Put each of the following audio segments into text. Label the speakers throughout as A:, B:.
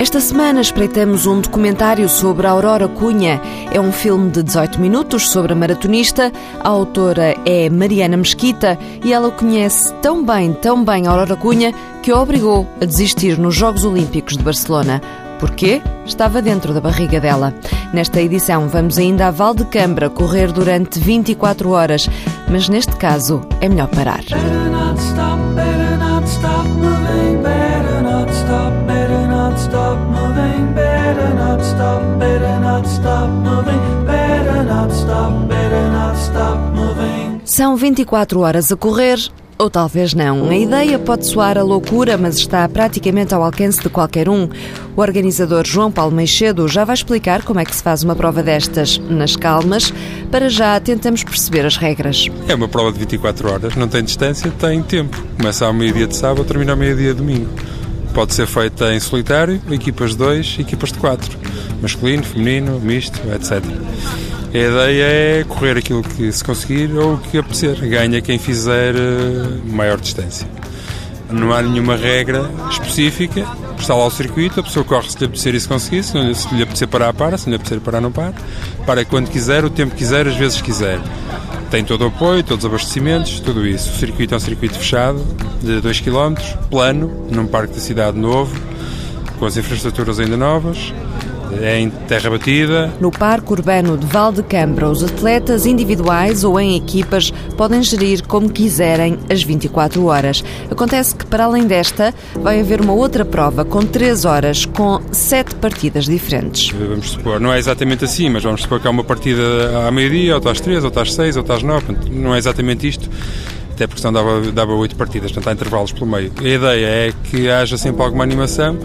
A: Esta semana espreitamos um documentário sobre Aurora Cunha. É um filme de 18 minutos sobre a maratonista. A autora é Mariana Mesquita e ela conhece tão bem, tão bem Aurora Cunha que a obrigou a desistir nos Jogos Olímpicos de Barcelona. Porquê? Estava dentro da barriga dela. Nesta edição vamos ainda a Val de Cambra correr durante 24 horas, mas neste caso é melhor parar. Better not stop, better not stop stop moving, better not stop, better not stop moving, better not stop, better not stop moving. São 24 horas a correr ou talvez não. A ideia pode soar a loucura, mas está praticamente ao alcance de qualquer um. O organizador João Paulo Meixedo já vai explicar como é que se faz uma prova destas nas calmas. Para já, tentamos perceber as regras.
B: É uma prova de 24 horas, não tem distância, tem tempo. Começa ao meio-dia de sábado, termina ao meio-dia de domingo. Pode ser feita em solitário, equipas de dois, equipas de quatro. Masculino, feminino, misto, etc. A ideia é correr aquilo que se conseguir ou o que apetecer. Ganha quem fizer eh, maior distância. Não há nenhuma regra específica. Está lá o circuito, a pessoa corre se lhe apetecer e se conseguir. Se, lhe, apetecer parar, para. Se lhe apetecer parar, não para. Para quando quiser, o tempo quiser, as vezes quiser. Tem todo o apoio, todos os abastecimentos, tudo isso. O circuito é um circuito fechado, de 2 km, plano, num parque da cidade novo, com as infraestruturas ainda novas em terra batida.
A: No Parque Urbano de Valdecambra, os atletas individuais ou em equipas podem gerir como quiserem as 24 horas. Acontece que, para além desta, vai haver uma outra prova com 3 horas, com 7 partidas diferentes.
B: Vamos supor, não é exatamente assim, mas vamos supor que há uma partida à meio-dia, outra às 3, outra às 6, outra às 9. Não é exatamente isto até porque senão dava, dava 8 partidas, portanto há intervalos pelo meio. A ideia é que haja sempre alguma animação,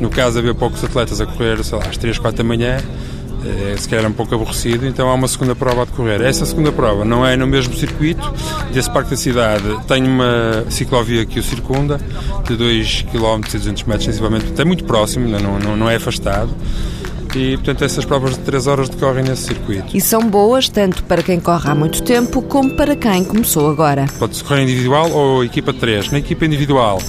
B: no caso havia poucos atletas a correr, sei lá, às 3, 4 da manhã, é, se calhar um pouco aborrecido, então há uma segunda prova a decorrer. Essa segunda prova não é no mesmo circuito. Desse parque da cidade, tem uma ciclovia que o circunda, de 2 km e 200 metros sensivelmente, é muito próximo, não, não, não é afastado e, portanto, essas provas de 3 horas decorrem nesse circuito.
A: E são boas tanto para quem corre há muito tempo como para quem começou agora.
B: Pode-se correr individual ou equipa de 3. Na equipa individual,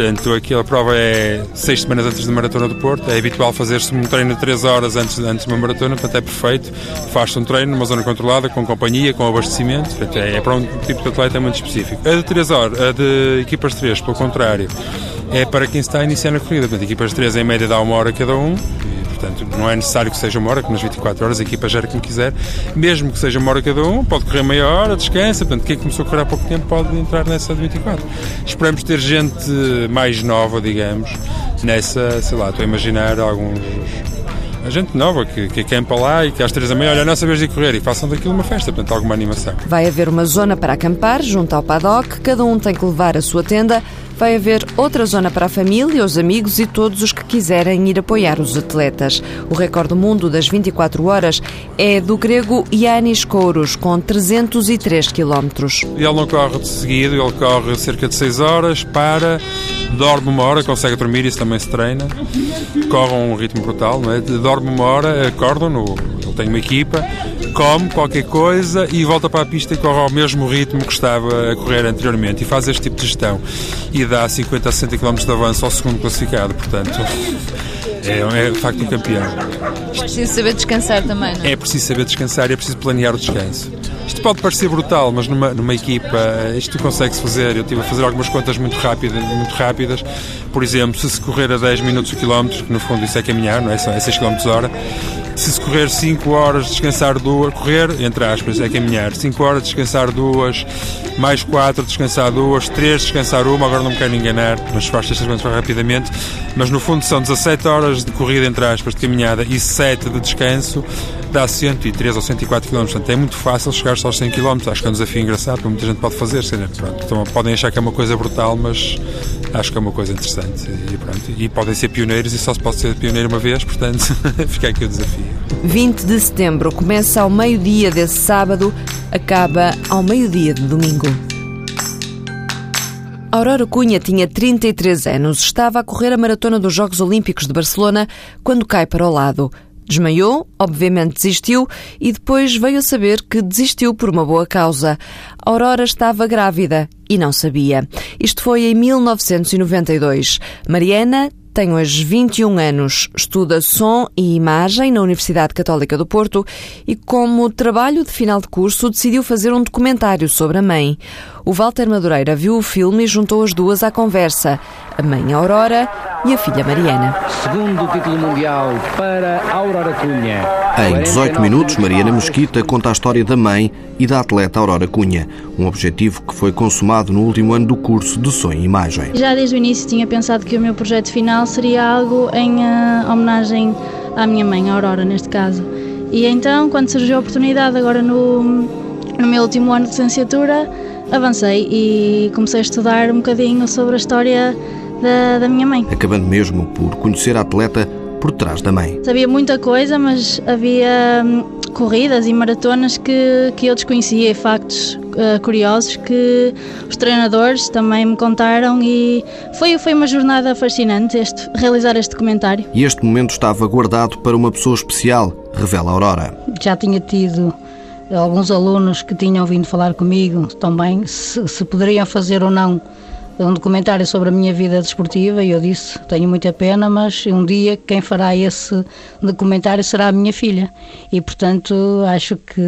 B: Portanto, aquela prova é seis semanas antes da Maratona do Porto. É habitual fazer-se um treino de 3 horas antes, antes de uma maratona, portanto é perfeito. Faz-se um treino numa zona controlada, com companhia, com abastecimento. Portanto, é, é para um tipo de atleta muito específico. A de 3 horas, a de equipas 3, pelo contrário, é para quem está a iniciar na corrida. Portanto, equipas 3 em média dá uma hora cada um Portanto, não é necessário que seja uma hora, que nas 24 horas a equipa gera como quiser. Mesmo que seja uma hora cada um, pode correr meia hora, descansa. Portanto, quem começou a correr há pouco tempo pode entrar nessa de 24. Esperamos ter gente mais nova, digamos, nessa, sei lá, estou a imaginar alguns a gente nova que, que campa lá e que às três da manhã, olha, a nossa vez de correr e façam daquilo uma festa, portanto, alguma animação.
A: Vai haver uma zona para acampar junto ao paddock, cada um tem que levar a sua tenda vai haver outra zona para a família, os amigos e todos os que quiserem ir apoiar os atletas. O recorde do mundo das 24 horas é do grego Yanis Kouros, com 303 quilómetros.
B: Ele não corre de seguido, ele corre cerca de 6 horas, para, dorme uma hora, consegue dormir, isso também se treina. Corre a um ritmo brutal, não é? Dorme uma hora, acorda, no, ele tem uma equipa, come qualquer coisa e volta para a pista e corre ao mesmo ritmo que estava a correr anteriormente e faz este tipo de gestão e dá 50 a 60 km de avanço ao segundo classificado, portanto é, é de facto um campeão.
C: É preciso saber descansar também, não é?
B: É preciso saber descansar e é preciso planear o descanso. Isto pode parecer brutal, mas numa, numa equipa isto consegue-se fazer. Eu estive a fazer algumas contas muito rápidas, muito rápidas. Por exemplo, se se correr a 10 minutos o quilómetro, que no fundo isso é caminhar, não é? São 6 km hora, se se correr 5 horas, descansar 2, correr, entre aspas, é caminhar, 5 horas, descansar 2, mais 4, descansar 2, 3, descansar 1, agora não me quero enganar, mas faço estas contas rapidamente, mas no fundo são 17 horas de corrida, entre aspas, de caminhada e 7 de descanso, dá 103 ou 104 km, portanto é muito fácil chegar só aos 100 km, acho que é um desafio engraçado, muita gente pode fazer, sei, pronto, então, podem achar que é uma coisa brutal, mas acho que é uma coisa interessante e, pronto, e podem ser pioneiros e só se pode ser pioneiro uma vez, portanto fica aqui o desafio.
A: 20 de setembro começa ao meio-dia desse sábado, acaba ao meio-dia de domingo. Aurora Cunha tinha 33 anos, estava a correr a maratona dos Jogos Olímpicos de Barcelona quando cai para o lado. Desmaiou, obviamente desistiu e depois veio a saber que desistiu por uma boa causa. Aurora estava grávida e não sabia. Isto foi em 1992. Mariana tem hoje 21 anos, estuda som e imagem na Universidade Católica do Porto e, como trabalho de final de curso, decidiu fazer um documentário sobre a mãe. O Walter Madureira viu o filme e juntou as duas à conversa, a mãe Aurora e a filha Mariana.
D: Segundo título mundial para Aurora Cunha.
E: Em 18 minutos, Mariana Mesquita conta a história da mãe e da atleta Aurora Cunha, um objetivo que foi consumado no último ano do curso de Som e Imagem.
F: Já desde o início tinha pensado que o meu projeto final seria algo em uh, homenagem à minha mãe, Aurora, neste caso. E então, quando surgiu a oportunidade, agora no, no meu último ano de licenciatura, avancei e comecei a estudar um bocadinho sobre a história da, da minha mãe.
E: Acabando mesmo por conhecer a atleta por trás da mãe.
F: Sabia muita coisa, mas havia hum, corridas e maratonas que, que eu desconhecia e factos uh, curiosos que os treinadores também me contaram e foi, foi uma jornada fascinante este, realizar este documentário.
E: E este momento estava guardado para uma pessoa especial, revela a Aurora.
G: Já tinha tido alguns alunos que tinham vindo falar comigo também se, se poderiam fazer ou não um documentário sobre a minha vida desportiva e eu disse, tenho muita pena, mas um dia quem fará esse documentário será a minha filha. E, portanto, acho que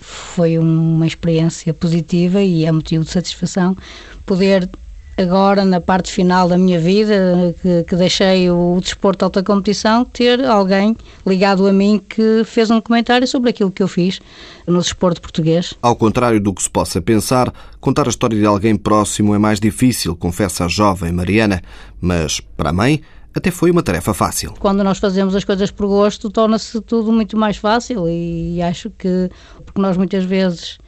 G: foi uma experiência positiva e é motivo de satisfação poder agora, na parte final da minha vida, que, que deixei o, o desporto de alta competição, ter alguém ligado a mim que fez um comentário sobre aquilo que eu fiz no desporto português.
E: Ao contrário do que se possa pensar, contar a história de alguém próximo é mais difícil, confessa a jovem Mariana, mas para a mãe até foi uma tarefa fácil.
G: Quando nós fazemos as coisas por gosto, torna-se tudo muito mais fácil e acho que, porque nós muitas vezes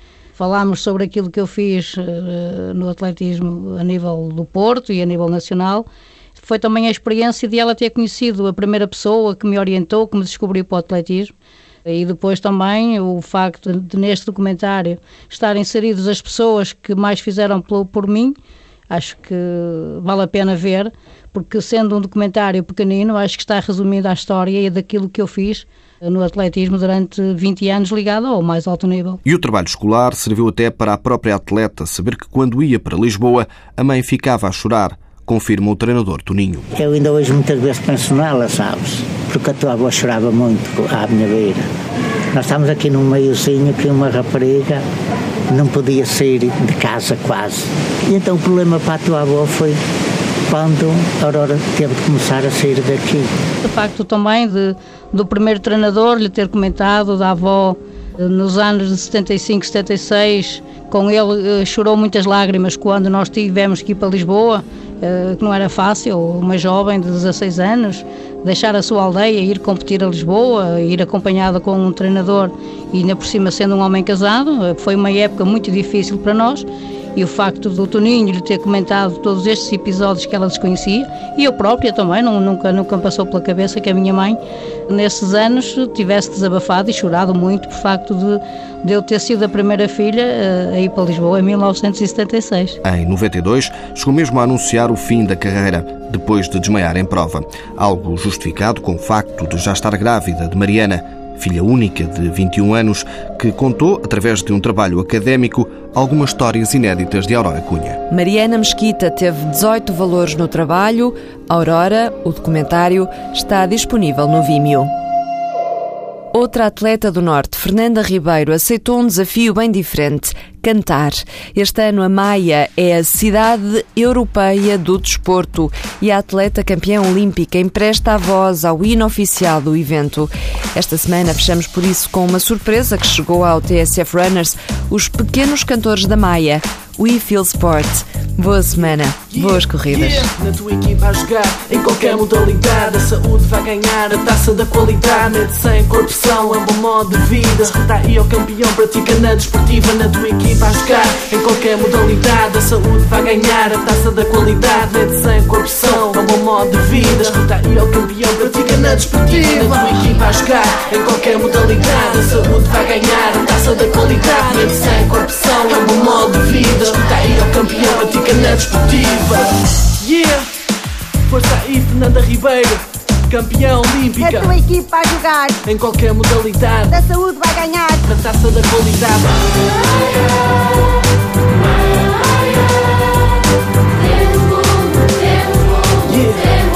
G: falámos sobre aquilo que eu fiz uh, no atletismo a nível do Porto e a nível nacional. Foi também a experiência de ela ter conhecido a primeira pessoa que me orientou, que me descobriu para o atletismo. E depois também o facto de, neste documentário, estar inseridos as pessoas que mais fizeram por, por mim, acho que vale a pena ver, porque sendo um documentário pequenino, acho que está resumindo a história e daquilo que eu fiz no atletismo durante 20 anos ligado ao mais alto nível.
E: E o trabalho escolar serviu até para a própria atleta saber que quando ia para Lisboa, a mãe ficava a chorar, confirma o treinador Toninho.
H: Eu ainda hoje muitas vezes penso nela, sabes? Porque a tua avó chorava muito à minha beira. Nós estamos aqui num meiozinho que uma rapariga não podia sair de casa quase. E então o problema para a tua avó foi quando a Aurora teve de começar a sair daqui.
G: De facto, também de, do primeiro treinador lhe ter comentado, da avó, eh, nos anos de 75, 76, com ele eh, chorou muitas lágrimas quando nós tivemos que ir para Lisboa, eh, que não era fácil, uma jovem de 16 anos, deixar a sua aldeia, ir competir a Lisboa, ir acompanhada com um treinador e ainda por cima sendo um homem casado, foi uma época muito difícil para nós e o facto do Toninho lhe ter comentado todos estes episódios que ela desconhecia e eu própria também, não, nunca, nunca me passou pela cabeça que a minha mãe nesses anos tivesse desabafado e chorado muito por facto de, de eu ter sido a primeira filha uh, a ir para Lisboa em 1976.
E: Em 92, chegou mesmo a anunciar o fim da carreira, depois de desmaiar em prova. Algo justificado com o facto de já estar grávida de Mariana, filha única de 21 anos, que contou, através de um trabalho académico, algumas histórias inéditas de Aurora Cunha.
A: Mariana Mesquita teve 18 valores no trabalho. Aurora, o documentário, está disponível no Vimeo. Outra atleta do Norte, Fernanda Ribeiro, aceitou um desafio bem diferente: cantar. Este ano a Maia é a cidade europeia do desporto e a atleta campeã olímpica empresta a voz ao hino oficial do evento. Esta semana fechamos por isso com uma surpresa que chegou ao TSF Runners: os pequenos cantores da Maia. We Feel Sport. Boa semana, boas corridas.
I: Yeah. Na tua equipa a jogar, em qualquer modalidade, a saúde vai ganhar a taça da qualidade. Medicina, corrupção, é um bom modo de vida. Escuta aí ao campeão, pratica na desportiva. Na tua equipa jogar, em qualquer modalidade, a saúde vai ganhar a taça da qualidade. Medicina, corrupção, é um bom modo de vida. Escuta aí ao campeão, pratica na desportiva. Na tua equipa a jogar, em qualquer modalidade, a saúde vai ganhar a taça da qualidade. Medicina, corrupção, é um bom modo de vida. Escuta aí ao campeão, pratica na desportiva. Yeah! Força aí, Fernanda Ribeiro, campeã olímpica.
J: A tua equipa a jogar,
I: Em qualquer modalidade,
J: da saúde vai ganhar.
I: na taça da qualidade. Yeah!